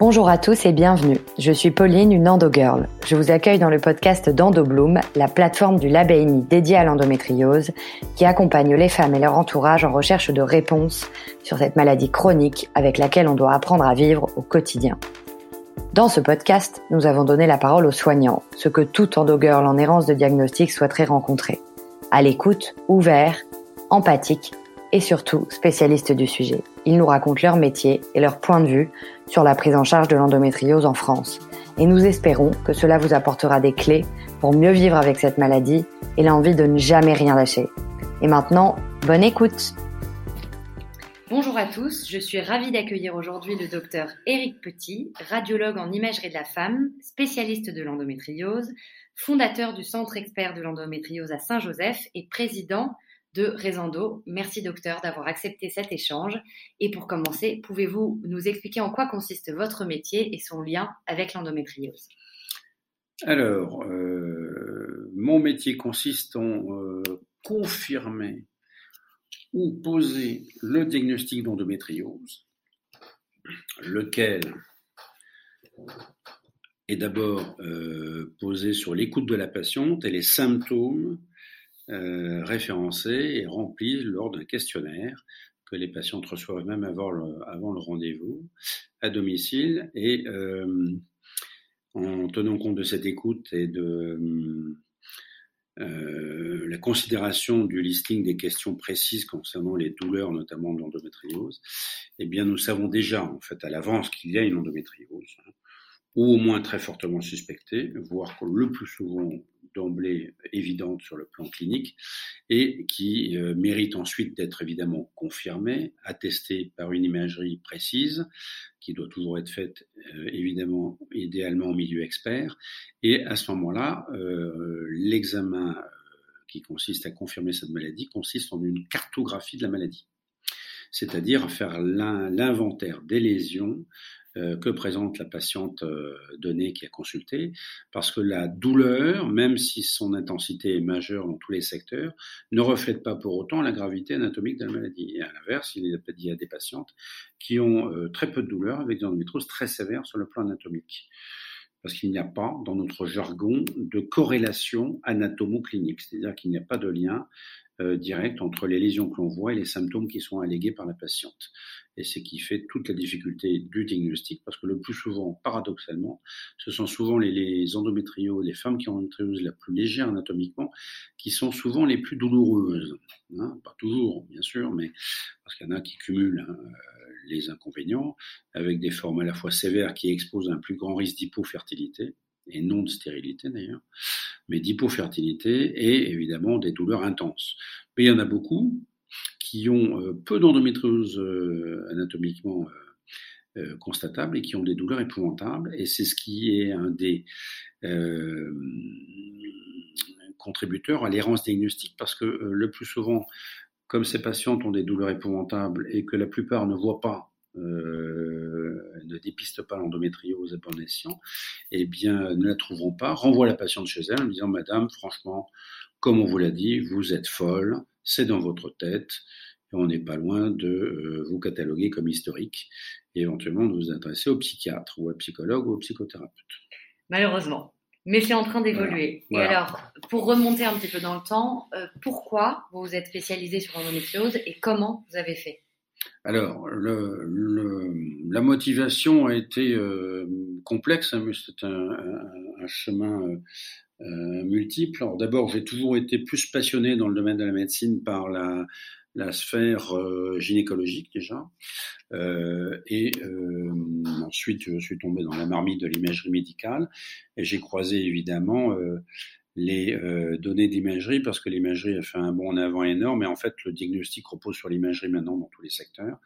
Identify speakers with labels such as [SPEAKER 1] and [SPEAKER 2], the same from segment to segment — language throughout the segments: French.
[SPEAKER 1] Bonjour à tous et bienvenue. Je suis Pauline, une endogirl. Je vous accueille dans le podcast d'EndoBloom, la plateforme du LabENI dédiée à l'endométriose, qui accompagne les femmes et leur entourage en recherche de réponses sur cette maladie chronique avec laquelle on doit apprendre à vivre au quotidien. Dans ce podcast, nous avons donné la parole aux soignants, ce que tout endogirl en errance de diagnostic souhaiterait rencontrer. À l'écoute, ouvert, empathique et surtout spécialistes du sujet. Ils nous racontent leur métier et leur point de vue sur la prise en charge de l'endométriose en France. Et nous espérons que cela vous apportera des clés pour mieux vivre avec cette maladie et l'envie de ne jamais rien lâcher. Et maintenant, bonne écoute Bonjour à tous, je suis ravie d'accueillir aujourd'hui le docteur Éric Petit, radiologue en imagerie de la femme, spécialiste de l'endométriose, fondateur du Centre expert de l'endométriose à Saint-Joseph et président de Rezando. Merci docteur d'avoir accepté cet échange. Et pour commencer, pouvez-vous nous expliquer en quoi consiste votre métier et son lien avec l'endométriose?
[SPEAKER 2] Alors, euh, mon métier consiste en euh, confirmer ou poser le diagnostic d'endométriose, lequel est d'abord euh, posé sur l'écoute de la patiente et les symptômes référencés et remplis lors d'un questionnaire que les patientes reçoivent même avant le, avant le rendez-vous à domicile. Et euh, en tenant compte de cette écoute et de euh, la considération du listing des questions précises concernant les douleurs, notamment de l'endométriose, eh bien, nous savons déjà, en fait, à l'avance qu'il y a une endométriose, hein, ou au moins très fortement suspectée, voire le plus souvent d'emblée évidente sur le plan clinique et qui euh, mérite ensuite d'être évidemment confirmée, attestée par une imagerie précise qui doit toujours être faite euh, évidemment idéalement au milieu expert. Et à ce moment-là euh, l'examen qui consiste à confirmer cette maladie consiste en une cartographie de la maladie. C'est-à-dire faire l'inventaire des lésions que présente la patiente euh, donnée qui a consulté, parce que la douleur, même si son intensité est majeure dans tous les secteurs, ne reflète pas pour autant la gravité anatomique de la maladie. Et à l'inverse, il y a des patientes qui ont euh, très peu de douleur avec des endométrioses très sévères sur le plan anatomique parce qu'il n'y a pas, dans notre jargon, de corrélation anatomo-clinique, c'est-à-dire qu'il n'y a pas de lien euh, direct entre les lésions que l'on voit et les symptômes qui sont allégués par la patiente. Et c'est qui fait toute la difficulté du diagnostic, parce que le plus souvent, paradoxalement, ce sont souvent les, les endométrioses, les femmes qui ont une endométriose la plus légère anatomiquement, qui sont souvent les plus douloureuses. Hein, pas toujours, bien sûr, mais parce qu'il y en a qui cumulent hein, les inconvénients, avec des formes à la fois sévères qui exposent un plus grand risque d'hypofertilité, et non de stérilité d'ailleurs, mais d'hypofertilité et évidemment des douleurs intenses. Mais il y en a beaucoup qui ont euh, peu d'endométriose euh, anatomiquement euh, constatable et qui ont des douleurs épouvantables. Et c'est ce qui est un des contributeurs à l'errance diagnostique parce que le plus souvent, comme ces patientes ont des douleurs épouvantables et que la plupart ne voient pas ne dépistent pas l'endométriose à bon escient, eh bien, ne la trouveront pas, renvoient la patiente chez elle en disant, Madame, franchement, comme on vous l'a dit, vous êtes folle, c'est dans votre tête, et on n'est pas loin de euh, vous cataloguer comme historique, et éventuellement de vous adresser au psychiatre, ou au psychologue, ou au psychothérapeute.
[SPEAKER 1] Malheureusement. Mais c'est en train d'évoluer. Et alors, pour remonter un petit peu dans le temps, euh, pourquoi vous vous êtes spécialisé sur l'endométriose et comment vous avez fait?
[SPEAKER 2] Alors, la motivation a été euh, complexe, hein, mais c'est un, chemin euh, euh, multiple. Alors, d'abord, j'ai toujours été plus passionné dans le domaine de la médecine par la, sphère gynécologique déjà, et ensuite je suis tombé dans la marmite de l'imagerie médicale, et j'ai croisé évidemment les euh, données d'imagerie parce que l'imagerie a fait un bond en avant énorme et en fait le diagnostic repose sur l'imagerie maintenant dans tous les secteurs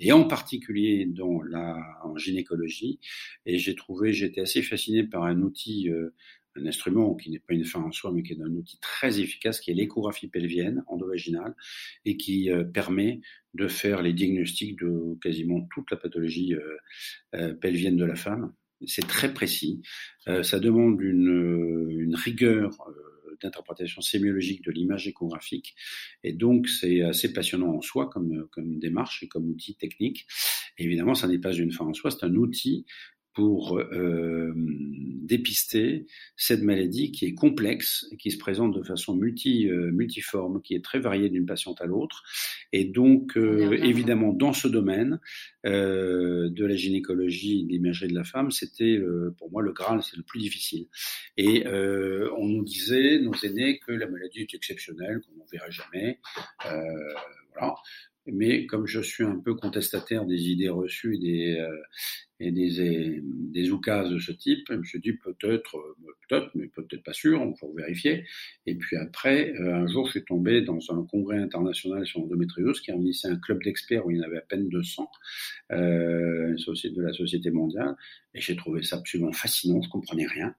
[SPEAKER 2] et en particulier dans la en gynécologie et j'ai trouvé j'étais assez fasciné par un outil euh, un instrument qui n'est pas une fin en soi, mais qui est un outil très efficace, qui est l'échographie pelvienne endovaginale, et qui euh, permet de faire les diagnostics de quasiment toute la pathologie euh, pelvienne de la femme, c'est très précis. Euh, ça demande une, rigueur euh, d'interprétation sémiologique de l'image échographique. Et donc, c'est assez passionnant en soi comme, comme démarche et comme outil technique. évidemment, ça n'est pas une fin en soi, c'est un outil pour euh, dépister cette maladie qui est complexe, qui se présente de façon multi, euh, multiforme, qui est très variée d'une patiente à l'autre. Et donc, euh, évidemment, dans ce domaine de la gynécologie, de l'imagerie de la femme, c'était pour moi le Graal, c'est le plus difficile. Et on nous disait, nos aînés, que la maladie est exceptionnelle, qu'on n'en verrait jamais. voilà mais comme je suis un peu contestataire des idées reçues des, euh, et des, des oukases de ce type, je me suis dit peut-être, euh, peut-être, mais peut-être pas sûr, on faut vérifier. Et puis après, euh, un jour, je suis tombé dans un congrès international sur l'endométriose qui réunissait un club d'experts où il y en avait à peine 200, euh, de la Société mondiale, et j'ai trouvé ça absolument fascinant, je comprenais rien,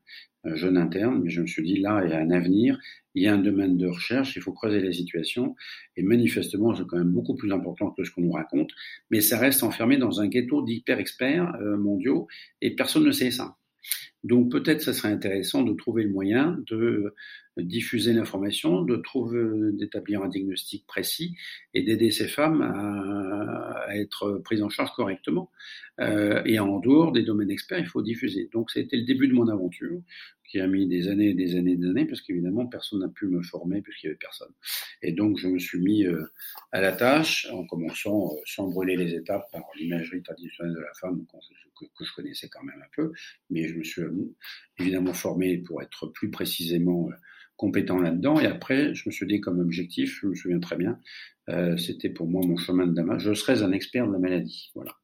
[SPEAKER 2] jeune interne, mais je me suis dit là, il y a un avenir, il y a un domaine de recherche, il faut creuser les situations, et manifestement, c'est quand même beaucoup plus important que ce qu'on nous raconte, mais ça reste enfermé dans un ghetto d'hyper-experts euh, mondiaux, et personne ne sait ça. Donc peut-être ce serait intéressant de trouver le moyen de diffuser l'information, de trouver, d'établir un diagnostic précis et d'aider ces femmes à, être prises en charge correctement. Euh, et en dehors des domaines experts, il faut diffuser. Donc c'était le début de mon aventure qui a mis des années et des années et des années, parce qu'évidemment, personne n'a pu me former puisqu'il n'y avait personne. Et donc, je me suis mis euh, à la tâche en commençant, euh, sans brûler les étapes, par l'imagerie traditionnelle de la femme que, je connaissais quand même un peu, mais je me suis évidemment formé pour être plus précisément compétent là-dedans. Et après, je me suis dit comme objectif, je me souviens très bien, c'était pour moi mon chemin de demain. Je serais un expert de la maladie, voilà.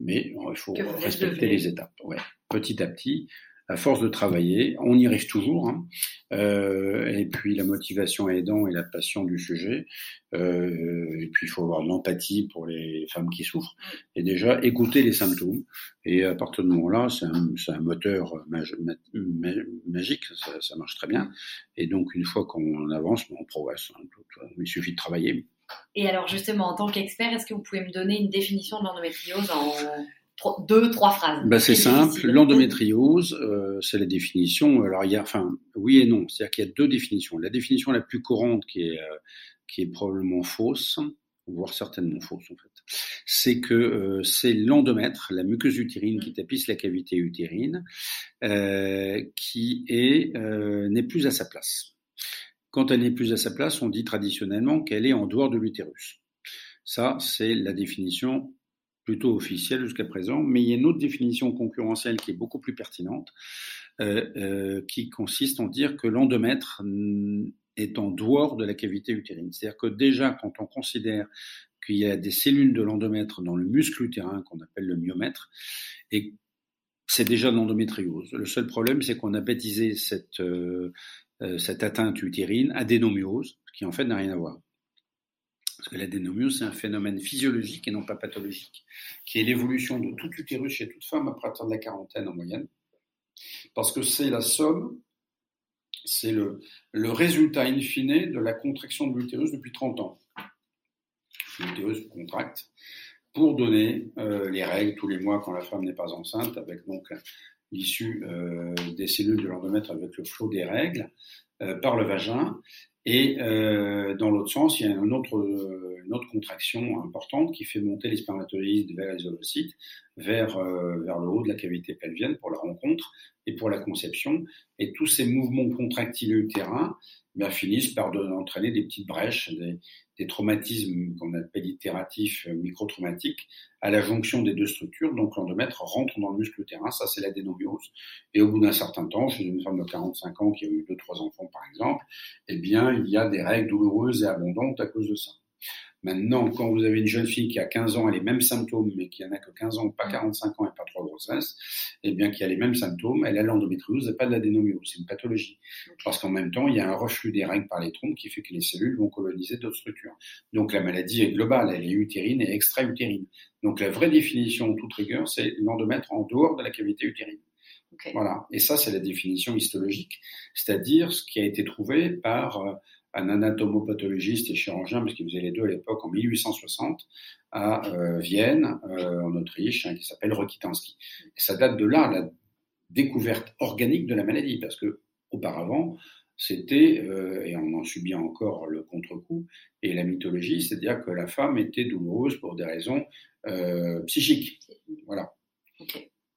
[SPEAKER 2] Mais, mais il faut respecter les étapes. Ouais. Petit à petit, à force de travailler, on y arrive toujours. Hein. Euh, et puis la motivation aidant et la passion du sujet. Euh, et puis il faut avoir de l'empathie pour les femmes qui souffrent. Et déjà écouter les symptômes. Et à partir de ce moment-là, c'est un, un, moteur magique. Ça, ça, marche très bien. Et donc une fois qu'on avance, on progresse. Hein. Il suffit de travailler.
[SPEAKER 1] Et alors justement, en tant qu'expert, est-ce que vous pouvez me donner une définition de l'endométriose en deux, trois phrases?
[SPEAKER 2] Bah, c'est simple. L'endométriose, euh, c'est la définition. Alors il y a, enfin, oui et non. C'est-à-dire qu'il y a deux définitions. La définition la plus courante, qui est euh, qui est probablement fausse, voire certainement fausse en fait, c'est que euh, c'est l'endomètre, la muqueuse utérine qui tapisse la cavité utérine, qui est n'est plus à sa place. Quand elle n'est plus à sa place, on dit traditionnellement qu'elle est en dehors de l'utérus. Ça, c'est la définition plutôt officielle jusqu'à présent, mais il y a une autre définition concurrentielle qui est beaucoup plus pertinente, euh, euh, qui consiste en dire que l'endomètre est en dehors de la cavité utérine. C'est-à-dire que déjà, quand on considère qu'il y a des cellules de l'endomètre dans le muscle utérin qu'on appelle le myomètre, c'est déjà de l'endométriose. Le seul problème, c'est qu'on a baptisé cette, euh cette atteinte utérine adénomiose, qui en fait n'a rien à voir. Parce que l'adénomiose, c'est un phénomène physiologique et non pas pathologique, qui est l'évolution de tout utérus chez toute femme partir de la quarantaine en moyenne. Parce que c'est la somme, c'est le, le résultat in fine de la contraction de l'utérus depuis 30 ans. L'utérus contracte pour donner euh, les règles tous les mois quand la femme n'est pas enceinte, avec donc l'issue euh, des cellules de l'endomètre avec le flot des règles euh, par le vagin et euh, dans l'autre sens, il y a une autre, une autre contraction importante qui fait monter les spermatozoïdes vers les ovocytes, vers, euh, vers le haut de la cavité pelvienne pour la rencontre et pour la conception. Et tous ces mouvements contractiles utérins ben, finissent par entraîner des petites brèches, des, des traumatismes qu'on appelle itératifs euh, microtraumatiques à la jonction des deux structures. Donc l'endomètre rentre dans le muscle utérin, ça c'est la dénomiose. Et au bout d'un certain temps, chez une femme de 45 ans qui a eu deux trois enfants par exemple, eh bien il y a des règles douloureuses et abondantes à cause de ça. Maintenant, quand vous avez une jeune fille qui a 15 ans, a les mêmes symptômes, mais qui en a que 15 ans, pas 45 mm. ans et pas trois grossesses, eh bien, qui a les mêmes symptômes, elle a l'endométriose et pas de l'adénomiose. C'est une pathologie. Parce qu'en même temps, il y a un reflux des règles par les trompes qui fait que les cellules vont coloniser d'autres structures. Donc, la maladie est globale. Elle est utérine et extra-utérine. Donc, la vraie définition, toute rigueur, c'est l'endomètre en dehors de la cavité utérine. Voilà. Et ça, c'est la définition histologique, c'est-à-dire ce qui a été trouvé par euh, un anatomopathologiste et chirurgien, parce qu'il faisait les deux à l'époque, en 1860, à euh, Vienne, euh, en Autriche, hein, qui s'appelle Rokitansky. Et ça date de là, la découverte organique de la maladie, parce que auparavant, c'était, euh, et on en subit encore le contre-coup, et la mythologie, c'est-à-dire que la femme était douloureuse pour des raisons psychiques. Voilà.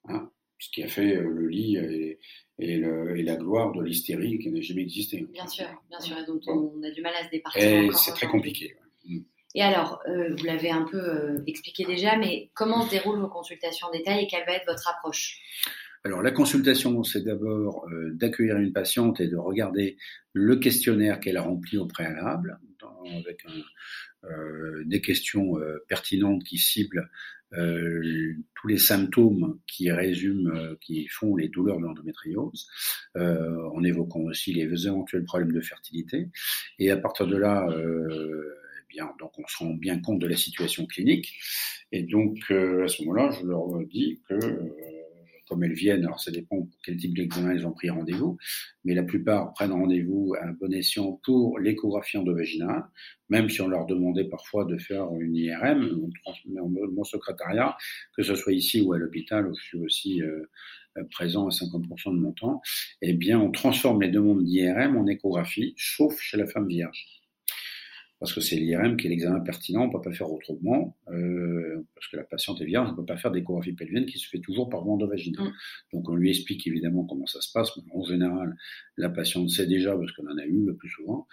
[SPEAKER 2] Hein qui a fait le lit et, et, la gloire de l'hystérie qui n'a jamais existé.
[SPEAKER 1] Bien sûr, bien sûr, et donc on a du mal à se départir.
[SPEAKER 2] c'est très compliqué.
[SPEAKER 1] Mm. Et alors, vous l'avez un peu expliqué déjà, mais comment se déroulent vos consultations en détail et quelle va être votre approche?
[SPEAKER 2] Alors la consultation, c'est d'abord euh, d'accueillir une patiente et de regarder le questionnaire qu'elle a rempli au préalable, avec euh, des questions euh, pertinentes qui ciblent tous les symptômes qui résument, qui font les douleurs de l'endométriose, en évoquant aussi les éventuels problèmes de fertilité. Et à partir de là, eh bien, donc on se rend bien compte de la situation clinique. Et donc à ce moment-là, je leur dis que comme elles viennent, alors ça dépend pour quel type d'examen elles ont pris rendez-vous, mais la plupart prennent rendez-vous à bon escient pour l'échographie endovaginale, même si on leur demandait parfois de faire une IRM, mon secrétariat, que ce soit ici ou à l'hôpital, où je suis aussi euh, présent à 50% de mon temps, eh bien on transforme les demandes d'IRM en échographie, sauf chez la femme vierge parce que c'est l'IRM qui est l'examen pertinent, on ne peut pas faire autrement, euh, parce que la patiente est vierge, on ne peut pas faire d'échographie pelvienne qui se fait toujours par voie endovaginale. Mm. Donc on lui explique évidemment comment ça se passe, mais en général, la patiente sait déjà, parce qu'on en a eu le plus souvent,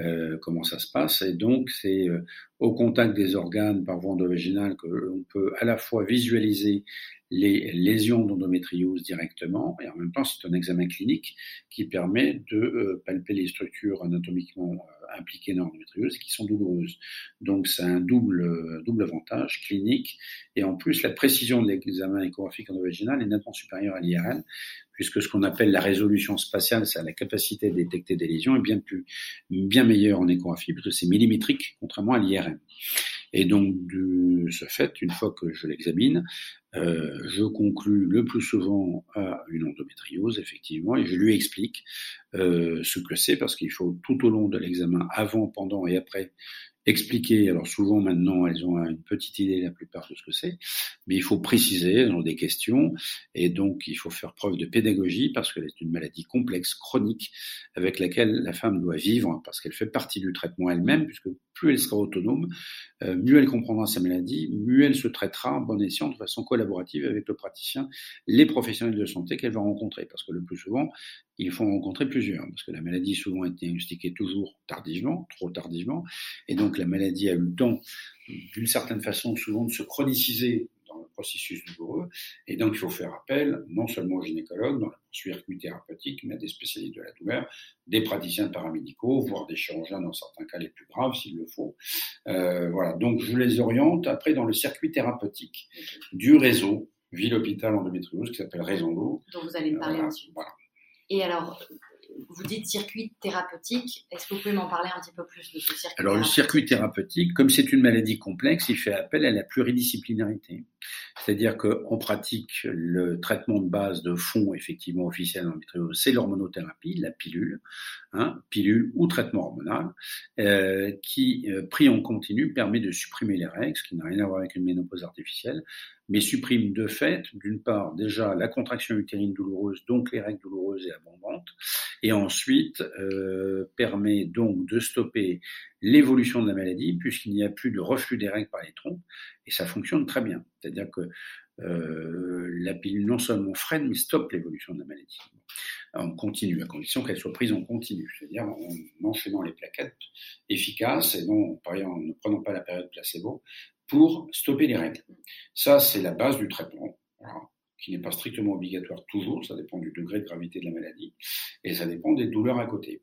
[SPEAKER 2] euh, comment ça se passe, et donc c'est euh, au contact des organes par voie endovaginale que peut à la fois visualiser les lésions d'endométriose directement, et en même temps c'est un examen clinique qui permet de euh, palper les structures anatomiquement impliquées dans l'endométriose qui sont douloureuses. Donc c'est un double, double avantage clinique et en plus la précision de l'examen échographique endovaginal est nettement supérieure à l'IRM puisque ce qu'on appelle la résolution spatiale, c'est la capacité de détecter des lésions, est bien plus, bien meilleure en échographie, parce que c'est millimétrique, contrairement à l'IRM. Et donc, de ce fait, une fois que je l'examine, euh, je conclus le plus souvent à une endométriose, effectivement, et je lui explique euh, ce que c'est, parce qu'il faut tout au long de l'examen, avant, pendant et après, expliquer. Alors souvent maintenant, elles ont une petite idée la plupart de ce que c'est, mais il faut préciser, elles ont des questions, et donc il faut faire preuve de pédagogie parce qu'elle est une maladie complexe, chronique, avec laquelle la femme doit vivre, parce qu'elle fait partie du traitement elle-même, puisque plus elle sera autonome, euh, mieux elle comprendra sa maladie, mieux elle se traitera en bon escient de façon collaborative avec le praticien, les professionnels de santé qu'elle va rencontrer. Parce que le plus souvent, il faut en rencontrer plusieurs, parce que la maladie souvent est diagnostiquée toujours tardivement, trop tardivement, et donc la maladie a eu le temps, d'une certaine façon, souvent de se chroniciser processus douloureux. Et donc, il faut faire appel non seulement aux gynécologues dans la circuit thérapeutique, mais à des spécialistes de la douleur, des praticiens paramédicaux, voire des chirurgiens dans certains cas les plus graves s'il le faut. Euh, voilà. Donc, je les oriente après dans le circuit thérapeutique du réseau ville-hôpital endométriose qui s'appelle Raison d'eau.
[SPEAKER 1] Dont vous allez me parler ensuite. Voilà. Et alors, vous dites circuit thérapeutique. Est-ce que vous pouvez m'en parler un petit peu plus de ce circuit
[SPEAKER 2] Alors, le circuit thérapeutique, comme c'est une maladie complexe, il fait appel à la pluridisciplinarité. C'est-à-dire qu'on pratique le traitement de base de fond, effectivement, officiel l'endométriose, c'est l'hormonothérapie, la pilule, hein, pilule ou traitement hormonal, euh, qui, euh, pris en continu, permet de supprimer les règles, ce qui n'a rien à voir avec une ménopause artificielle, mais supprime de fait, d'une part, déjà la contraction utérine douloureuse, donc les règles douloureuses et abondantes, et ensuite euh, permet donc de stopper l'évolution de la maladie, puisqu'il n'y a plus de reflux des règles par les trompes, et ça fonctionne très bien. C'est-à-dire que euh, la pilule non seulement freine, mais stoppe l'évolution de la maladie. On continue, à condition qu'elle soit prise en continu, c'est-à-dire en enchaînant les plaquettes efficaces et non en ne prenant pas la période placebo, pour stopper les règles. Ça, c'est la base du traitement, qui n'est pas strictement obligatoire toujours, ça dépend du degré de gravité de la maladie, et ça dépend des douleurs à côté.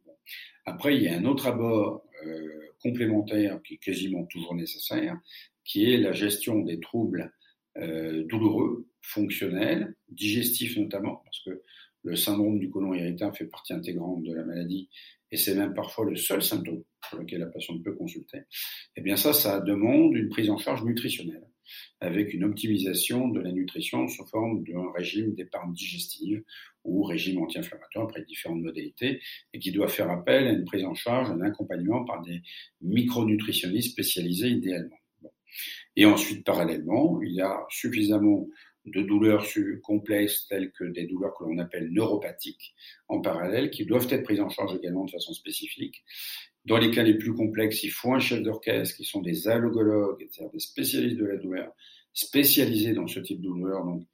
[SPEAKER 2] Après, il y a un autre abord euh, complémentaire qui est quasiment toujours nécessaire, qui est la gestion des troubles euh, douloureux, fonctionnels, digestifs notamment, parce que le syndrome du côlon irritable fait partie intégrante de la maladie et c'est même parfois le seul symptôme pour lequel la patiente peut consulter, eh bien ça, ça demande une prise en charge nutritionnelle avec une optimisation de la nutrition sous forme d'un régime d'épargne digestive ou régime anti-inflammatoire après différentes modalités et qui doit faire appel à une prise en charge, un accompagnement par des micronutritionnistes spécialisés idéalement. Et ensuite, parallèlement, il y a suffisamment de douleurs complexes telles que des douleurs que l'on appelle neuropathiques en parallèle, qui doivent être prises en charge également de façon spécifique. Dans les cas les plus complexes, il faut un chef d'orchestre qui sont des allogologues, c'est-à-dire des spécialistes de la douleur, spécialisés dans ce type de douleur, donc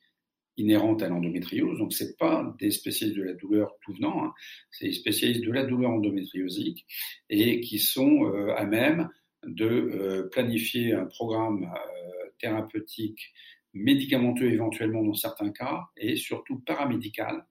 [SPEAKER 2] inhérentes à l'endométriose. Donc, c'est pas des spécialistes de la douleur tout venant, hein. c'est des spécialistes de la douleur endométriosique et qui sont euh, à même de euh, planifier un programme euh, thérapeutique médicamenteux éventuellement dans certains cas et surtout paramédical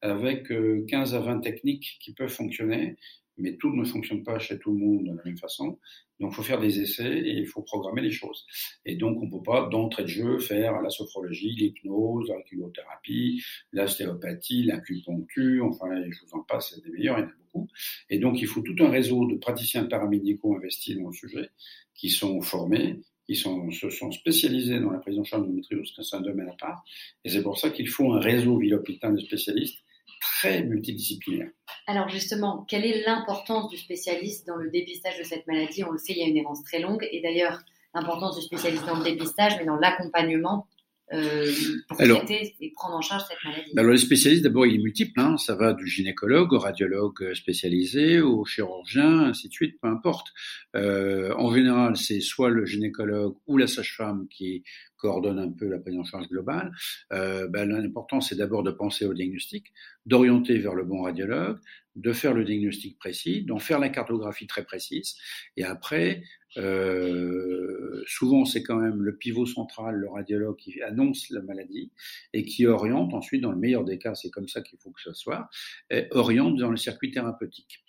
[SPEAKER 2] avec 15 à 20 techniques qui peuvent fonctionner mais tout ne fonctionne pas chez tout le monde de la même façon. Donc, il faut faire des essais et il faut programmer les choses. Et donc, on ne peut pas, d'entrée de jeu, faire la sophrologie, l'hypnose, la chimiothérapie, l'ostéopathie, l'acupuncture, enfin, je vous en passe, c'est des meilleurs, il y en a beaucoup. Et donc, il faut tout un réseau de praticiens paramédicaux investis dans le sujet, qui sont formés, qui sont, se sont spécialisés dans la prise en charge de l'endométriose, c'est un domaine à part. Et c'est pour ça qu'il faut un réseau ville de spécialistes très multidisciplinaire.
[SPEAKER 1] Alors justement, quelle est l'importance du spécialiste dans le dépistage de cette maladie? On le sait, il y a une errance très longue. Et d'ailleurs, l'importance du spécialiste dans le dépistage, mais dans l'accompagnement euh, pour traiter et prendre en charge cette maladie
[SPEAKER 2] Alors les spécialistes, d'abord, il est multiple. Hein. Ça va du gynécologue au radiologue spécialisé, au chirurgien, ainsi de suite, peu importe. Euh, en général, c'est soit le gynécologue ou la sage-femme qui coordonne un peu la prise en charge globale. Euh, ben, L'important, c'est d'abord de penser au diagnostic, d'orienter vers le bon radiologue, de faire le diagnostic précis, d'en faire la cartographie très précise, et après, euh, souvent c'est quand même le pivot central, le radiologue qui annonce la maladie et qui oriente ensuite, dans le meilleur des cas, c'est comme ça qu'il faut que ce soit, oriente dans le circuit thérapeutique.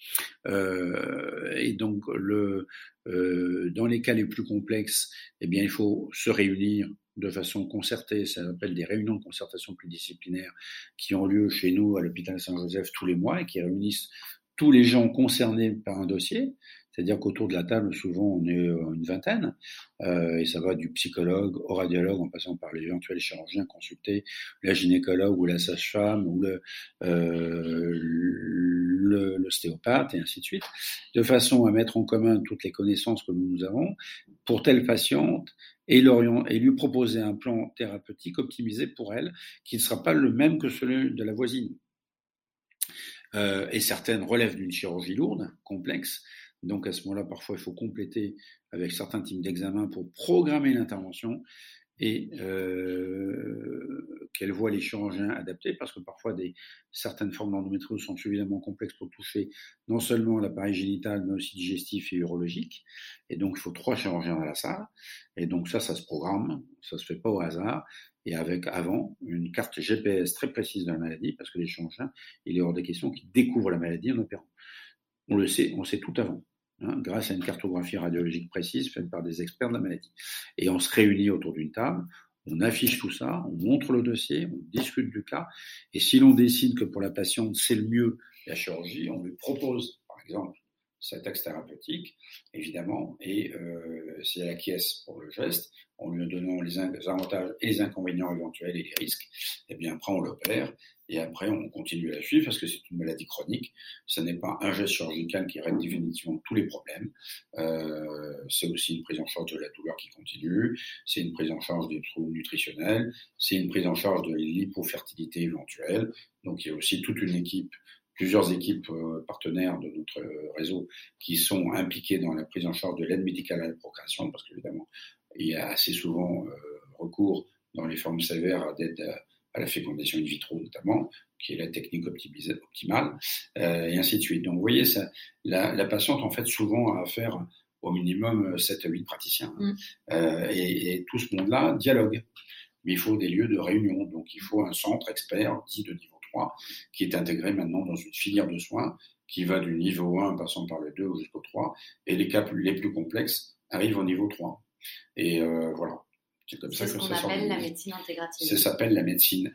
[SPEAKER 2] Euh, et donc le, euh, dans les cas les plus complexes, eh bien il faut se réunir de façon concertée, ça s'appelle des réunions de concertation pluridisciplinaire qui ont lieu chez nous à l'hôpital Saint-Joseph tous les mois et qui réunissent tous les gens concernés par un dossier. C'est-à-dire qu'autour de la table, souvent, on est euh, une vingtaine, euh, et ça va du psychologue au radiologue, en passant par l'éventuel chirurgien consulté, la gynécologue ou la sage-femme ou le, euh, l'ostéopathe, et ainsi de suite, de façon à mettre en commun toutes les connaissances que nous avons pour telle patiente et, lui proposer un plan thérapeutique optimisé pour elle, qui ne sera pas le même que celui de la voisine. Et certaines relèvent d'une chirurgie lourde, complexe, donc à ce moment-là, parfois, il faut compléter avec certains types d'examens pour programmer l'intervention et euh, qu'elle voit les chirurgiens adaptés, parce que parfois des, certaines formes d'endométriose sont suffisamment complexes pour toucher non seulement l'appareil génital, mais aussi digestif et urologique. Et donc il faut trois chirurgiens dans la salle. Et donc ça, ça se programme, ça se fait pas au hasard. Et avec avant une carte GPS très précise de la maladie, parce que les chirurgiens, il est hors des questions qu'ils découvrent la maladie en opérant. On le sait, on sait tout avant. Hein, grâce à une cartographie radiologique précise faite par des experts de la maladie. Et on se réunit autour d'une table, on affiche tout ça, on montre le dossier, on discute du cas, et si l'on décide que pour la patiente c'est le mieux la chirurgie, on lui propose, par exemple, cet axe thérapeutique, évidemment, et euh, si elle acquiesce pour le geste, en lui donnant les avantages et les inconvénients éventuels et les risques, eh bien après on l'opère et après on continue à la suivre parce que c'est une maladie chronique. Ce n'est pas un geste chirurgical qui règle définitivement tous les problèmes. Euh, c'est aussi une prise en charge de la douleur qui continue, c'est une prise en charge des troubles nutritionnels, c'est une prise en charge de l'hypofertilité éventuelle. Donc il y a aussi toute une équipe plusieurs équipes euh, partenaires de notre réseau qui sont impliquées dans la prise en charge de l'aide médicale à la procréation, parce qu'évidemment, il y a assez souvent euh, recours dans les formes sévères d'aide à la fécondation in vitro notamment, qui est la technique optimale, euh, et ainsi de suite. Donc vous voyez, ça, la, la, patiente en fait souvent a affaire au minimum 7 à 8 praticiens. Mm. Euh, et, et, tout ce monde-là dialogue. Mais il faut des lieux de réunion, donc il faut un centre expert dit de niveau 3 qui est intégré maintenant dans une filière de soins qui va du niveau 1 passant par le 2 jusqu'au 3, et les cas les plus complexes arrivent au niveau 3. Et euh, voilà.
[SPEAKER 1] C'est comme ça que ce qu'on appelle la médecine intégrative. Ça
[SPEAKER 2] s'appelle la médecine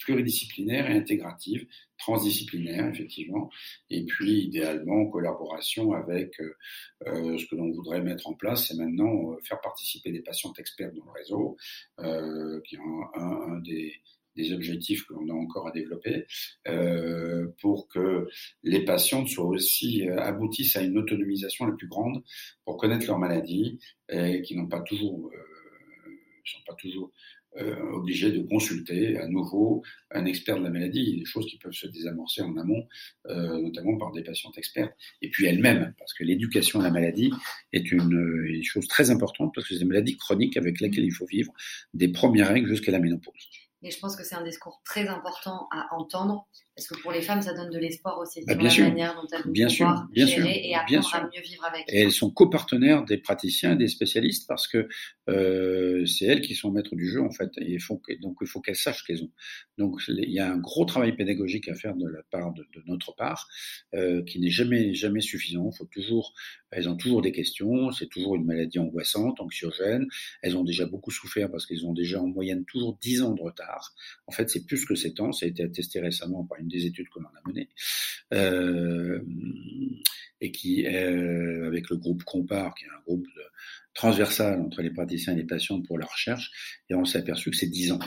[SPEAKER 2] pluridisciplinaire et intégrative, transdisciplinaire effectivement, et puis idéalement en collaboration avec euh, euh ce que l'on voudrait mettre en place, c'est maintenant euh, faire participer des patients experts dans le réseau, qui est un, un, un des, des objectifs que l'on a encore à développer euh, pour que les patientes soient aussi euh, aboutissent à une autonomisation la plus grande pour connaître leur maladie et qui n'ont pas toujours euh, sont pas toujours euh, obligés de consulter à nouveau un expert de la maladie. Des choses qui peuvent se désamorcer en amont, euh, notamment par des patientes expertes. Et puis elles-mêmes, parce que l'éducation à la maladie est une, une, chose très importante, parce que c'est une maladie chronique avec laquelle il faut vivre des premières règles jusqu'à la ménopause.
[SPEAKER 1] Mais je pense que c'est un discours très important à entendre, parce que pour les femmes, ça donne de l'espoir aussi
[SPEAKER 2] bah,
[SPEAKER 1] sur
[SPEAKER 2] bien
[SPEAKER 1] la
[SPEAKER 2] sûr.
[SPEAKER 1] manière dont elles vont
[SPEAKER 2] Bien sûr,
[SPEAKER 1] pouvoir
[SPEAKER 2] bien
[SPEAKER 1] gérer
[SPEAKER 2] sûr,
[SPEAKER 1] et
[SPEAKER 2] bien
[SPEAKER 1] apprendre
[SPEAKER 2] sûr.
[SPEAKER 1] à mieux vivre avec.
[SPEAKER 2] Et elles sont copartenaires des praticiens, des spécialistes, parce que euh, c'est elles qui sont maîtres du jeu en fait. Et il faut que- donc il faut qu'elles sachent qu'elles ont. Donc il y a un gros travail pédagogique à faire de la part de, de notre part, euh, qui n'est jamais jamais suffisant. Faut toujours, elles ont toujours des questions. C'est toujours une maladie angoissante, anxiogène. Elles ont déjà beaucoup souffert parce qu'elles ont déjà en moyenne toujours 10 ans de retard. En fait, c'est plus que 7 ans. Ça a été attesté récemment par une des études que l'on a menées. Euh, et qui, euh, avec le groupe Compare, qui est un groupe de- transversal entre les praticiens et les patients pour la recherche, et on s'est aperçu que c'est 10 ans.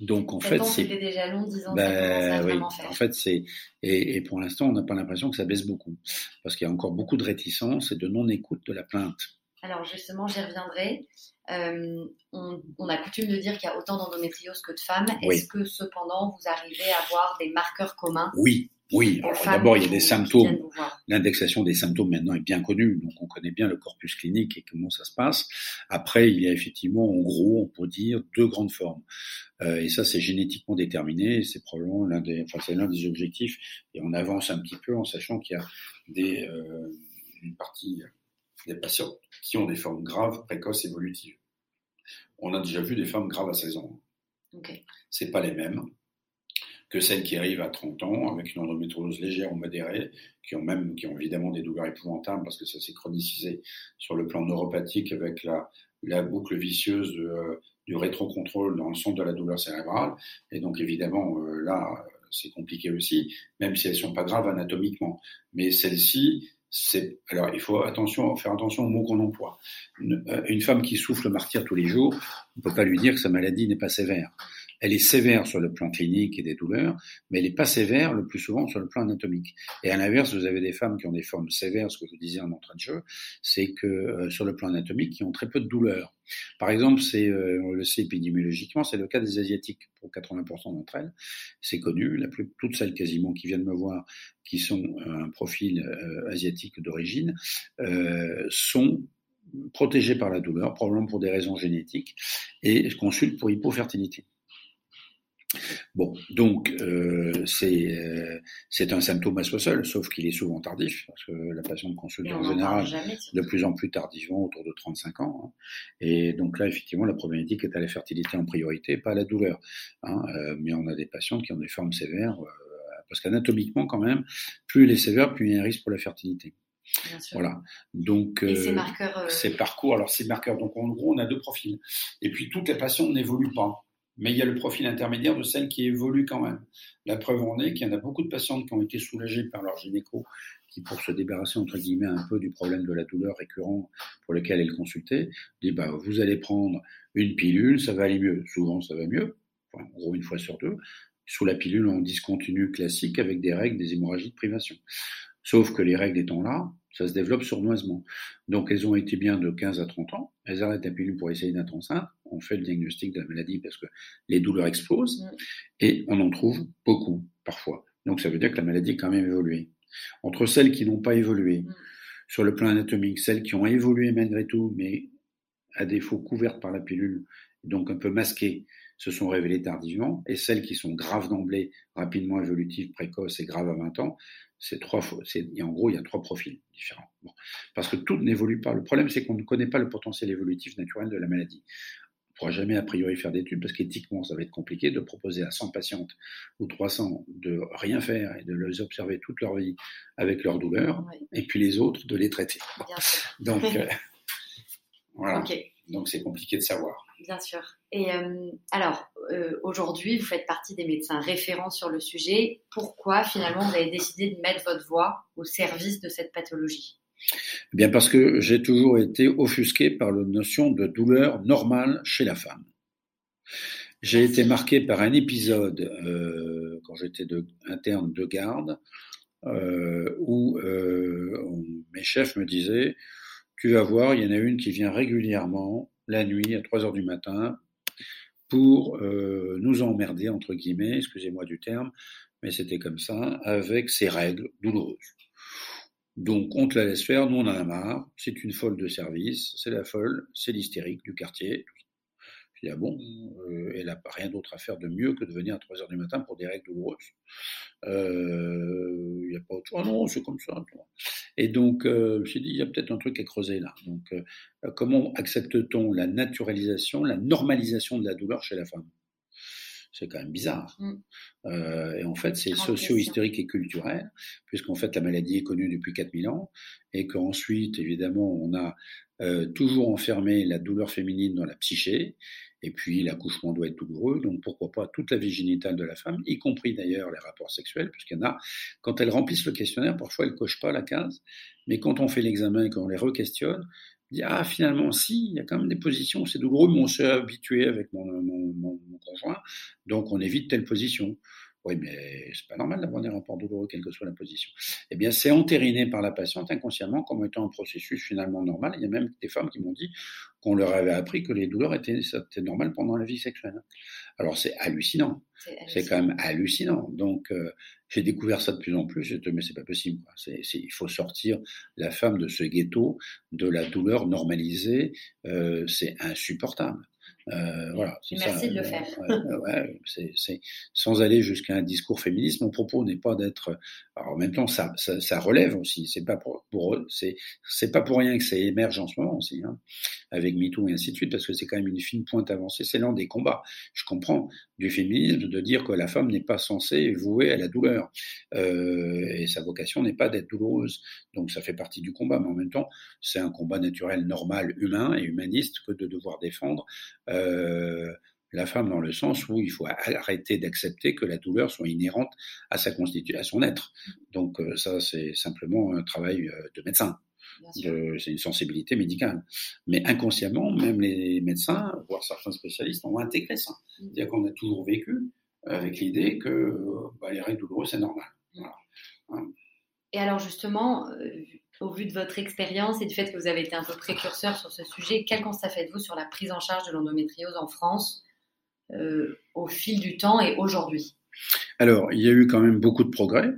[SPEAKER 2] Donc en fait, c'est
[SPEAKER 1] déjà long, 10 ans,
[SPEAKER 2] ben, oui. En fait, c'est et, et pour l'instant, on n'a pas l'impression que ça baisse beaucoup, parce qu'il y a encore beaucoup de réticence et de non-écoute de la plainte.
[SPEAKER 1] Alors justement, j'y reviendrai. Euh, on, on a coutume de dire qu'il y a autant d'endométriose que de femmes.
[SPEAKER 2] Oui.
[SPEAKER 1] Est-ce que cependant, vous arrivez à avoir des marqueurs communs
[SPEAKER 2] Oui, oui. D'abord, il y a des symptômes. L'indexation des symptômes maintenant est bien connue, donc on connaît bien le corpus clinique et comment ça se passe. Après, il y a effectivement, en gros, on peut dire deux grandes formes. Euh, et ça, c'est génétiquement déterminé. C'est probablement l'un des, enfin, c'est l'un des objectifs. Et on avance un petit peu en sachant qu'il y a des, euh, une partie des patients qui ont des formes graves, précoces, évolutives. On a déjà vu des formes graves à 16 ans.
[SPEAKER 1] Ok.
[SPEAKER 2] C'est pas les mêmes que celles qui arrivent à 30 ans avec une endométriose légère ou modérée, qui ont même, qui ont évidemment des douleurs épouvantables parce que ça s'est chronicisé sur le plan neuropathique avec la, la boucle vicieuse de, euh, du rétrocontrôle dans le centre de la douleur cérébrale. Et donc évidemment, euh, là, c'est compliqué aussi, même si elles sont pas graves anatomiquement. Mais celles-ci, alors il faut faire attention aux mots qu'on emploie. Une, euh, une femme qui souffle le martyr tous les jours, on peut pas lui dire que sa maladie n'est pas sévère. Elle est sévère sur le plan clinique et des douleurs, mais elle n'est pas sévère le plus souvent sur le plan anatomique. Et à l'inverse, vous avez des femmes qui ont des formes sévères, ce que je vous disais en entrée de jeu, c'est que euh, sur le plan anatomique, qui ont très peu de douleurs. Par exemple, c'est, euh, on le sait épidémiologiquement, c'est le cas des asiatiques pour 80% d'entre elles. C'est connu. Toutes celles quasiment qui viennent me voir, qui sont euh, un profil asiatique d'origine, sont protégées par la douleur, probablement pour des raisons génétiques, et consultent pour hypofertilité. Bon, donc euh, c'est euh, c'est un symptôme à soi seul, sauf qu'il est souvent tardif, parce que la patiente consulte en général
[SPEAKER 1] jamais.
[SPEAKER 2] de plus en plus tardivement, autour de 35 ans. hein. Et donc là, effectivement, la problématique est à la fertilité en priorité, pas à la douleur. hein. Euh, mais on a des patientes qui ont des formes sévères, parce qu'anatomiquement, quand même, plus elle est sévère, plus il y a un risque pour la fertilité.
[SPEAKER 1] Bien sûr.
[SPEAKER 2] Voilà. Donc, euh,
[SPEAKER 1] ces marqueurs. euh,
[SPEAKER 2] ces parcours, alors ces marqueurs, donc en gros, on a deux profils. Et puis, toutes les patientes n'évoluent pas. Mais il y a le profil intermédiaire de celles qui évoluent quand même. La preuve en est qu'il y en a beaucoup de patientes qui ont été soulagées par leur gynéco, qui pour se débarrasser, entre guillemets, un peu du problème de la douleur récurrent pour lequel elles consultaient, dit, bah, vous allez prendre une pilule, ça va aller mieux. Souvent, ça va mieux. En gros, une fois sur deux. Sous la pilule en discontinu classique avec des règles, des hémorragies de privation. Sauf que les règles étant là, ça se développe sournoisement. Donc, elles ont été bien de 15 à 30 ans. Elles arrêtent la pilule pour essayer d'être enceinte. On fait le diagnostic de la maladie parce que les douleurs explosent.
[SPEAKER 1] Mm.
[SPEAKER 2] Et on en trouve beaucoup, parfois. Donc, ça veut dire que la maladie a quand même évolué. Entre celles qui n'ont pas évolué,
[SPEAKER 1] Mm.
[SPEAKER 2] sur le plan anatomique, celles qui ont évolué malgré tout, mais à défaut couvertes par la pilule, donc un peu masquées, se sont révélées tardivement, et celles qui sont graves d'emblée, rapidement évolutives, précoces et graves à 20 ans, c'est trois fois, et en gros, il y a trois profils différents. Bon. Parce que tout n'évolue pas. Le problème, c'est qu'on ne connaît pas le potentiel évolutif naturel de la maladie. On ne pourra jamais a priori faire d'études parce qu'éthiquement, ça va être compliqué de proposer à 100 patientes ou 300 de rien faire et de les observer toute leur vie avec leurs douleurs,
[SPEAKER 1] Oui,
[SPEAKER 2] et puis les autres de les traiter. Donc, euh, voilà. Donc, c'est compliqué de savoir.
[SPEAKER 1] bien sûr. Et euh, alors, euh, aujourd'hui, vous faites partie des médecins référents sur le sujet. Pourquoi finalement vous avez décidé de mettre votre voix au service de cette pathologie?
[SPEAKER 2] Eh Bien parce que j'ai toujours été offusqué par la notion de douleur normale chez la femme. J'ai été marqué par un épisode euh, quand j'étais interne de garde où on- mes chefs me disaient tu vas voir, il y en a une qui vient régulièrement la nuit à 3 heures du matin pour euh, nous emmerder entre guillemets, excusez-moi du terme, mais c'était comme ça, avec ses règles douloureuses. Donc on te la laisse faire, nous on en a marre, c'est une folle de service, c'est la folle, c'est l'hystérique du quartier. Dis, ah bon, euh, elle n'a rien d'autre à faire de mieux que de venir à 3 heures du matin pour des règles douloureuses. Euh, Il n'y a pas autre chose. Ah non, c'est comme ça. Et donc, euh, je me suis dit, il y a peut-être un truc à creuser là. Donc, comment accepte-t-on la naturalisation, la normalisation de la douleur chez la femme? C'est quand même bizarre. Mm. Euh, et en fait, c'est socio-historique et culturel, puisqu'en fait, la maladie est connue depuis 4000 ans, et qu'ensuite, évidemment, on a euh, toujours enfermé la douleur féminine dans la psyché, et puis l'accouchement doit être douloureux, donc pourquoi pas toute la vie génitale de la femme, y compris d'ailleurs les rapports sexuels, puisqu'il y en a, quand elles remplissent le questionnaire, parfois elles cochent pas la case, mais quand on fait l'examen et qu'on les re-questionne, dit ah finalement si il y a quand même des positions c'est douloureux mais on s'est habitué avec mon, mon, conjoint donc on évite telle position oui, mais c'est pas normal d'avoir des rapports douloureux, quelle que soit la position. Eh bien, c'est entériné par la patiente inconsciemment comme étant un processus finalement normal. Il y a même des femmes qui m'ont dit qu'on leur avait appris que les douleurs étaient, étaient normales pendant la vie sexuelle. Alors, c'est hallucinant. C'est quand même hallucinant. Donc, euh, j'ai découvert ça de plus en plus. Je te mais c'est pas possible. Il faut sortir la femme de ce ghetto, de la douleur normalisée. Euh, c'est insupportable.
[SPEAKER 1] Euh, voilà, Merci de le faire.
[SPEAKER 2] Ouais, c'est, sans aller jusqu'à un discours féministe, mon propos n'est pas d'être. Alors en même temps, ça, ça, ça relève aussi. C'est pas pour, pour c'est, c'est pas pour rien que ça émerge en ce moment aussi, hein, avec MeToo et ainsi de suite, parce que c'est quand même une fine pointe avancée. C'est l'un des combats. Je comprends du féminisme de dire que la femme n'est pas censée vouer à la douleur euh, et sa vocation n'est pas d'être douloureuse. Donc ça fait partie du combat, mais en même temps, c'est un combat naturel, normal, humain et humaniste que de devoir défendre. Euh, la femme dans le sens où il faut arrêter d'accepter que la douleur soit inhérente à sa constitution, à son être. Donc euh, ça, c'est simplement un travail euh, de médecin. C'est une sensibilité médicale. Mais inconsciemment, même les médecins, voire certains spécialistes, ont intégré ça. Mm. C'est-à-dire qu'on a toujours vécu avec l'idée que bah, les règles douloureuses, c'est normal.
[SPEAKER 1] Hein. Et alors justement, au vu de votre expérience et du fait que vous avez été un peu précurseur sur ce sujet, quel constat faites-vous sur la prise en charge de l'endométriose en France euh, au fil du temps et aujourd'hui?
[SPEAKER 2] Alors, il y a eu quand même beaucoup de progrès.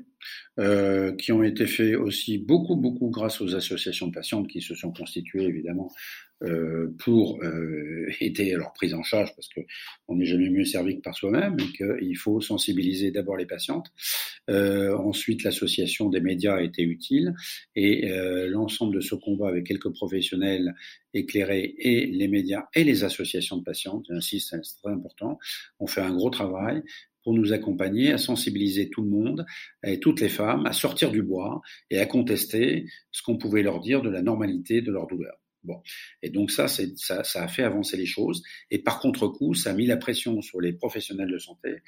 [SPEAKER 2] Euh, qui ont été faits aussi beaucoup, beaucoup grâce aux associations de patientes qui se sont constituées évidemment euh, pour euh, aider à leur prise en charge parce que on n'est jamais mieux servi que par soi-même et qu'il faut sensibiliser d'abord les patientes. Euh, ensuite, l'association des médias a été utile et euh, l'ensemble de ce combat avec quelques professionnels éclairés et les médias et les associations de patientes, j'insiste, c'est très important, ont fait un gros travail pour nous accompagner à sensibiliser tout le monde et toutes les femmes à sortir du bois et à contester ce qu'on pouvait leur dire de la normalité de leur douleur. Bon. Et donc ça, ça, ça a fait avancer les choses. Et par contre-coup, ça a mis la pression sur les professionnels de santé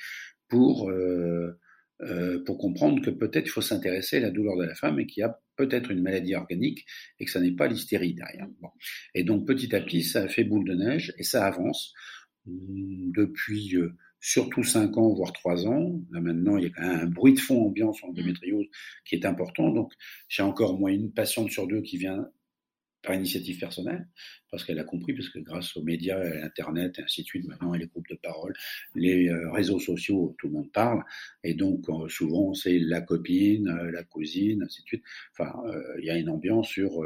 [SPEAKER 2] pour, euh, euh, pour comprendre que peut-être il faut s'intéresser à la douleur de la femme et qu'il y a peut-être une maladie organique et que ça n'est pas l'hystérie derrière. Bon. Et donc petit à petit, ça a fait boule de neige et ça avance depuis... Euh, surtout 5 ans, voire 3 ans. Là maintenant, il y a quand même un bruit de fond ambiant sur l'endométriose qui est important. Donc, j'ai encore moins une patiente sur deux qui vient par initiative personnelle, parce qu'elle a compris, parce que grâce aux médias, à l'Internet, et ainsi de suite, maintenant, les groupes de parole, les euh, réseaux sociaux, tout le monde parle, et donc euh, souvent c'est la copine, euh, la cousine, ainsi de suite. Enfin, il y a une ambiance sur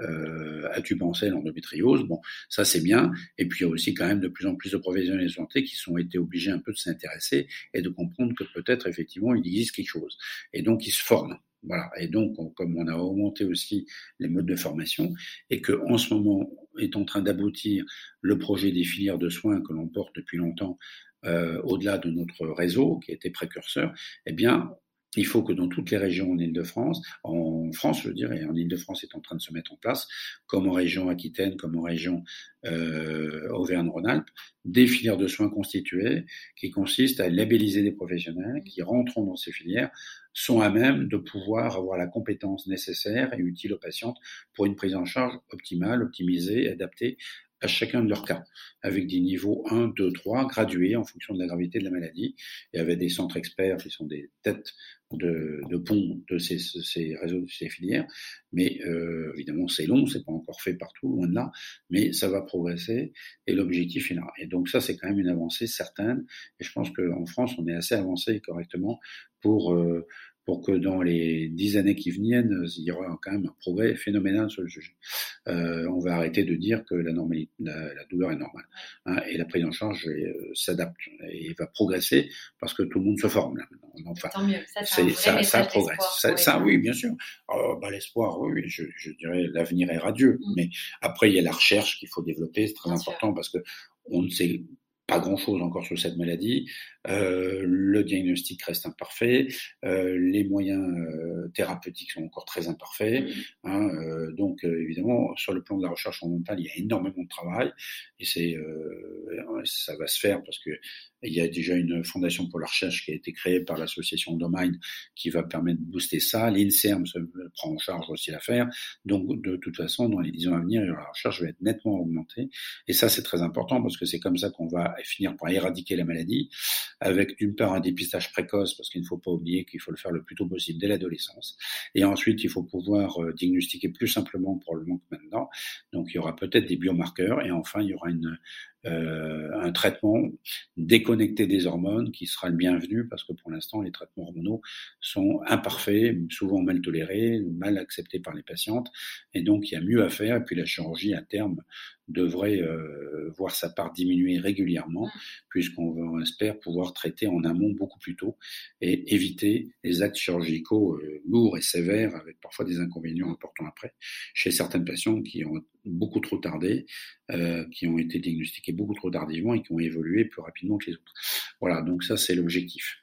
[SPEAKER 2] euh, as-tu pensé à l'endométriose? Bon, ça c'est bien. Et puis il y a aussi quand même de plus en plus de professionnels de santé qui sont été obligés un peu de s'intéresser et de comprendre que peut-être effectivement il existe quelque chose. Et donc ils se forment. Voilà. Et donc, comme on a augmenté aussi les modes de formation, et que en ce moment est en train d'aboutir le projet des filières de soins que l'on porte depuis longtemps euh, au-delà de notre réseau, qui était précurseur, eh bien, il faut que dans toutes les régions en Ile-de-France, en France, je dirais, en Ile-de-France est en train de se mettre en place, comme en région Aquitaine, comme en région euh, Auvergne-Rhône-Alpes, des filières de soins constituées qui consistent à labelliser des professionnels qui rentrant dans ces filières sont à même de pouvoir avoir la compétence nécessaire et utile aux patientes pour une prise en charge optimale, optimisée, adaptée à chacun de leurs cas, avec des niveaux 1, 2, 3, gradués en fonction de la gravité de la maladie, et avec des centres experts qui sont des têtes de, de pont de ces, réseaux, de ces filières. Mais euh, évidemment, c'est long, c'est pas encore fait partout, loin de là, mais ça va progresser, et l'objectif est là. Et donc ça, c'est quand même une avancée certaine, et je pense qu'en France, on est assez avancé correctement pour... Euh, pour que dans les dix années qui viennent, il y aura quand même un progrès phénoménal sur le sujet. Euh, on va arrêter de dire que la, normalité, la, douleur est normale. Hein, et la prise en charge euh, s'adapte et va progresser parce que tout le monde se forme là
[SPEAKER 1] Enfin, Tant mieux. Ça, ça,
[SPEAKER 2] ça progresse. Ça, ça, oui, bien sûr. Oh, bah, L'espoir, oui, je, je dirais l'avenir est radieux. Mm. Mais après, il y a la recherche qu'il faut développer, c'est très important parce que on ne sait pas grand-chose encore sur cette maladie. Euh, le diagnostic reste imparfait, euh, les moyens euh, thérapeutiques sont encore très imparfaits. Hein, euh, donc euh, évidemment, sur le plan de la recherche fondamentale, il y a énormément de travail et c'est ça va se faire parce que il y a déjà une fondation pour la recherche qui a été créée par l'association Domain qui va permettre de booster ça. L'INSERM se prend en charge aussi l'affaire. Donc de toute façon, dans les dix ans à venir, la recherche va être nettement augmentée et ça c'est très important parce que c'est comme ça qu'on va finir par éradiquer la maladie avec d'une part un dépistage précoce, parce qu'il ne faut pas oublier qu'il faut le faire le plus tôt possible dès l'adolescence, et ensuite il faut pouvoir euh, diagnostiquer plus simplement pour le maintenant. Donc il y aura peut-être des biomarqueurs, et enfin il y aura une, euh, un traitement déconnecté des hormones qui sera le bienvenu parce que pour l'instant les traitements hormonaux sont imparfaits, souvent mal tolérés, mal acceptés par les patientes. Et donc il y a mieux à faire. Et puis la chirurgie à terme devrait euh, voir sa part diminuer régulièrement puisqu'on espère pouvoir traiter en amont beaucoup plus tôt et éviter les actes chirurgicaux euh, lourds et sévères avec parfois des inconvénients importants après chez certaines patients qui ont beaucoup trop tardé, euh, qui ont été diagnostiqués beaucoup trop tardivement et qui ont évolué plus rapidement que les autres. Voilà, donc ça c'est l'objectif.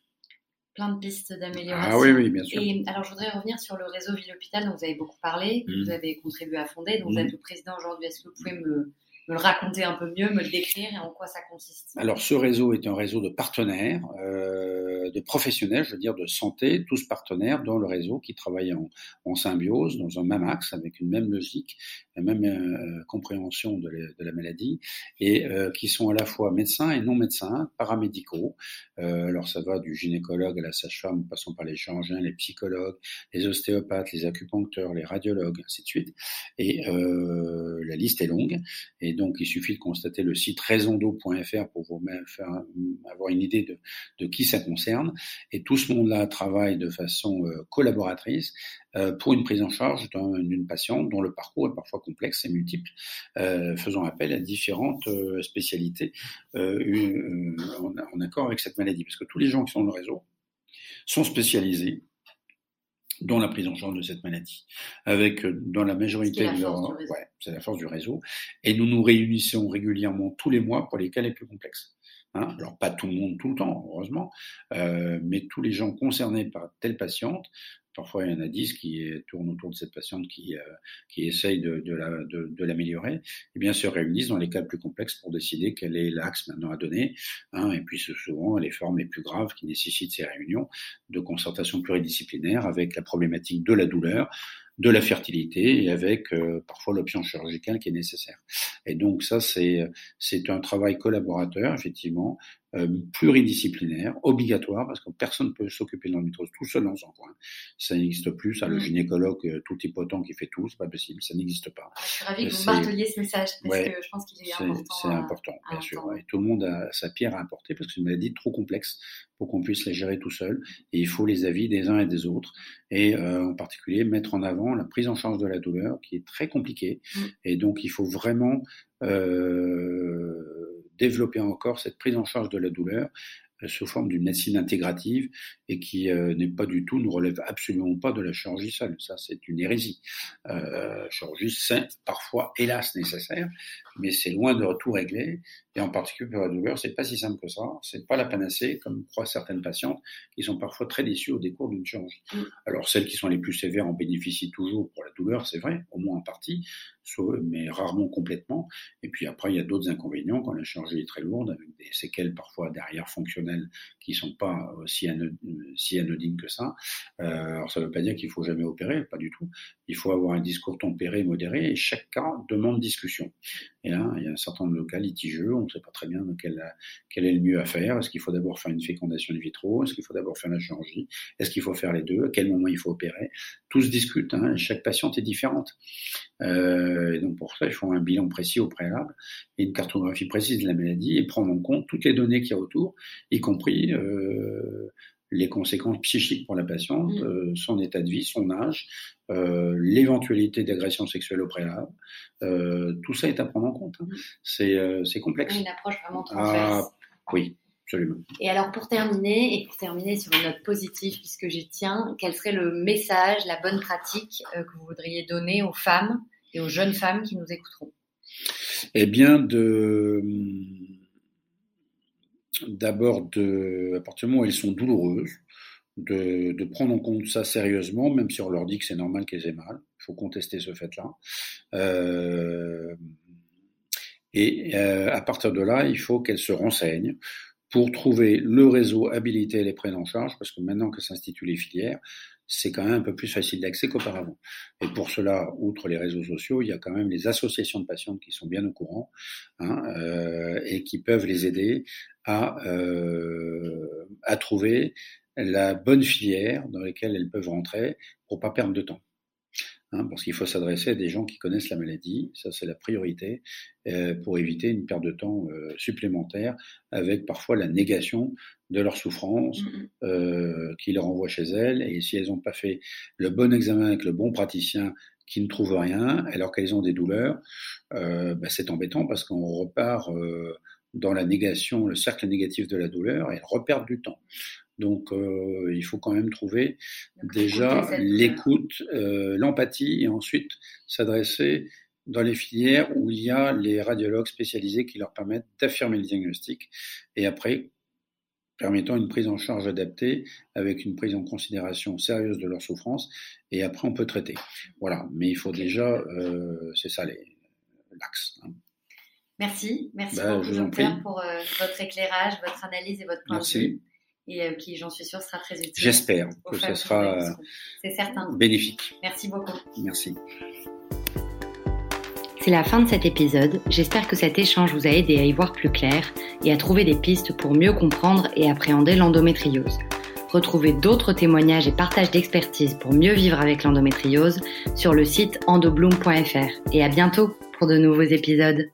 [SPEAKER 1] Plein de pistes d'amélioration.
[SPEAKER 2] Ah oui, oui, bien sûr.
[SPEAKER 1] Et alors je voudrais revenir sur le réseau Ville-Hôpital dont vous avez beaucoup parlé, que mmh. vous avez contribué à fonder, dont vous êtes mmh. le président aujourd'hui. Est-ce que vous pouvez me, me le raconter un peu mieux, me le décrire et en quoi ça consiste
[SPEAKER 2] Alors ce réseau est un réseau de partenaires, euh, de professionnels, je veux dire de santé, tous partenaires dans le réseau qui travaillent en, symbiose, dans un même axe, avec une même logique, la même euh, compréhension de la, maladie, et euh, qui sont à la fois médecins et non médecins, paramédicaux. Alors ça va du gynécologue à la sage-femme, passant par les chirurgiens, les psychologues, les ostéopathes, les acupuncteurs, les radiologues, ainsi de suite. Et la liste est longue. Donc, il suffit de constater le site raisondo.fr pour vous avoir une idée de, qui ça concerne. Et tout ce monde-là travaille de façon euh, collaboratrice euh, pour une prise en charge d'une patiente dont le parcours est parfois complexe et multiple, euh, faisant appel à différentes spécialités en accord avec cette maladie. Parce que tous les gens qui sont dans le réseau sont spécialisés dans la prise en charge de cette maladie. Avec, euh, dans la majorité de leur, ouais, c'est la force du réseau. Et nous nous réunissons régulièrement tous les mois pour les cas les plus complexes. Hein Alors pas tout le monde tout le temps, heureusement, euh, mais tous les gens concernés par telle patiente Parfois, il y en a dix qui tournent autour de cette patiente qui, euh, qui essaye de, de, la, de, de l'améliorer, et eh bien se réunissent dans les cas plus complexes pour décider quel est l'axe maintenant à donner. Hein, et puis, souvent les formes les plus graves qui nécessitent ces réunions de concertation pluridisciplinaire avec la problématique de la douleur, de la fertilité et avec euh, parfois l'option chirurgicale qui est nécessaire. Et donc ça, c'est c'est un travail collaborateur, effectivement, euh, pluridisciplinaire, obligatoire, parce que personne ne peut s'occuper de l'endométriose tout seul dans son coin. Ça n'existe plus, ça, le mm. gynécologue euh, tout hypotent qui fait tout, c'est pas possible, ça n'existe pas.
[SPEAKER 1] Je suis ravie que vous marteliez ce message, parce que je pense qu'il est, important.
[SPEAKER 2] C'est important, bien sûr. Et tout le monde a sa pierre à apporter, parce que c'est une maladie trop complexe pour qu'on puisse la gérer tout seul. Et il faut les avis des uns et des autres. Et euh, en particulier, mettre en avant la prise en charge de la douleur, qui est très compliquée. Mm. Et donc, il faut vraiment euh, développer encore cette prise en charge de la douleur euh, sous forme d'une médecine intégrative et qui euh, n'est pas du tout, ne relève absolument pas de la chirurgie seule. Ça, c'est une hérésie. Euh, chirurgie, c'est parfois, hélas, nécessaire, mais c'est loin de tout régler. Et en particulier pour la douleur, c'est pas si simple que ça. C'est pas la panacée, comme croient certaines patientes, qui sont parfois très déçues au décours d'une chirurgie. Mm. Alors, celles qui sont les plus sévères en bénéficient toujours pour la douleur, c'est vrai, au moins en partie, mais rarement complètement. Et puis après, il y a d'autres inconvénients quand la chirurgie est très lourde, avec des séquelles parfois derrière fonctionnelles qui sont pas aussi, si anodines que ça. Euh, alors ça ne veut pas dire qu'il faut jamais opérer, pas du tout. Il faut avoir un discours tempéré, modéré, et chaque cas demande discussion. Et là, il y a un certain nombre de cas litigieux, on ne sait pas très bien quel, est le mieux à faire. Est-ce qu'il faut d'abord faire une fécondation in vitro? Est-ce qu'il faut d'abord faire la chirurgie? Est-ce qu'il faut faire les deux? À quel moment il faut opérer? Tout se discute, hein, chaque patiente est différente. Euh, et donc pour ça, il faut un bilan précis au préalable et une cartographie précise de la maladie et prendre en compte toutes les données qu'il y a autour, y compris euh, les conséquences psychiques pour la patiente, mmh. son état de vie, son âge, l'éventualité d'agression sexuelle au préalable. tout ça est à prendre en compte. Hein. Mmh. C'est complexe.
[SPEAKER 1] Une approche vraiment transverse.
[SPEAKER 2] Ah, oui.
[SPEAKER 1] Et alors pour terminer, et pour terminer sur une note positive puisque j'y tiens, quel serait le message, la bonne pratique euh, que vous voudriez donner aux femmes et aux jeunes femmes qui nous écouteront?
[SPEAKER 2] Eh bien, de d'abord, de, à partir du moment où elles sont douloureuses, de, prendre en compte ça sérieusement, même si on leur dit que c'est normal qu'elles aient mal. Il faut contester ce fait-là. Euh, et euh, à partir de là, il faut qu'elles se renseignent pour trouver le réseau habilité et les prendre en charge, parce que maintenant que s'instituent les filières, c'est quand même un peu plus facile d'accès qu'auparavant. Et pour cela, outre les réseaux sociaux, il y a quand même les associations de patientes qui sont bien au courant hein, euh, et qui peuvent les aider à, euh, à trouver la bonne filière dans laquelle elles peuvent rentrer pour pas perdre de temps. Hein, parce qu'il faut s'adresser à des gens qui connaissent la maladie, ça c'est la priorité, euh, pour éviter une perte de temps euh, supplémentaire avec parfois la négation de leur souffrance mm-hmm. euh, qui les renvoie chez elles. Et si elles n'ont pas fait le bon examen avec le bon praticien qui ne trouve rien, alors qu'elles ont des douleurs, bah, c'est embêtant parce qu'on repart dans la négation, le cercle négatif de la douleur, et elles reperdent du temps. Donc, euh, il faut quand même trouver déjà l'écoute, euh, l'empathie, et ensuite s'adresser dans les filières où il y a les radiologues spécialisés qui leur permettent d'affirmer le diagnostic, et après permettant une prise en charge adaptée avec une prise en considération sérieuse de leur souffrance, et après on peut traiter. Voilà, mais il faut déjà, euh, c'est ça l'axe.
[SPEAKER 1] Hein. Merci, merci bah, beaucoup, pour votre éclairage, votre analyse et votre point de vue et euh, qui, j'en suis sûre, sera très utile.
[SPEAKER 2] J'espère que ce sera certain. bénéfique.
[SPEAKER 1] Merci beaucoup.
[SPEAKER 2] Merci.
[SPEAKER 1] C'est la fin de cet épisode. J'espère que cet échange vous a aidé à y voir plus clair et à trouver des pistes pour mieux comprendre et appréhender l'endométriose. Retrouvez d'autres témoignages et partages d'expertise pour mieux vivre avec l'endométriose sur le site endobloom.fr. Et à bientôt pour de nouveaux épisodes.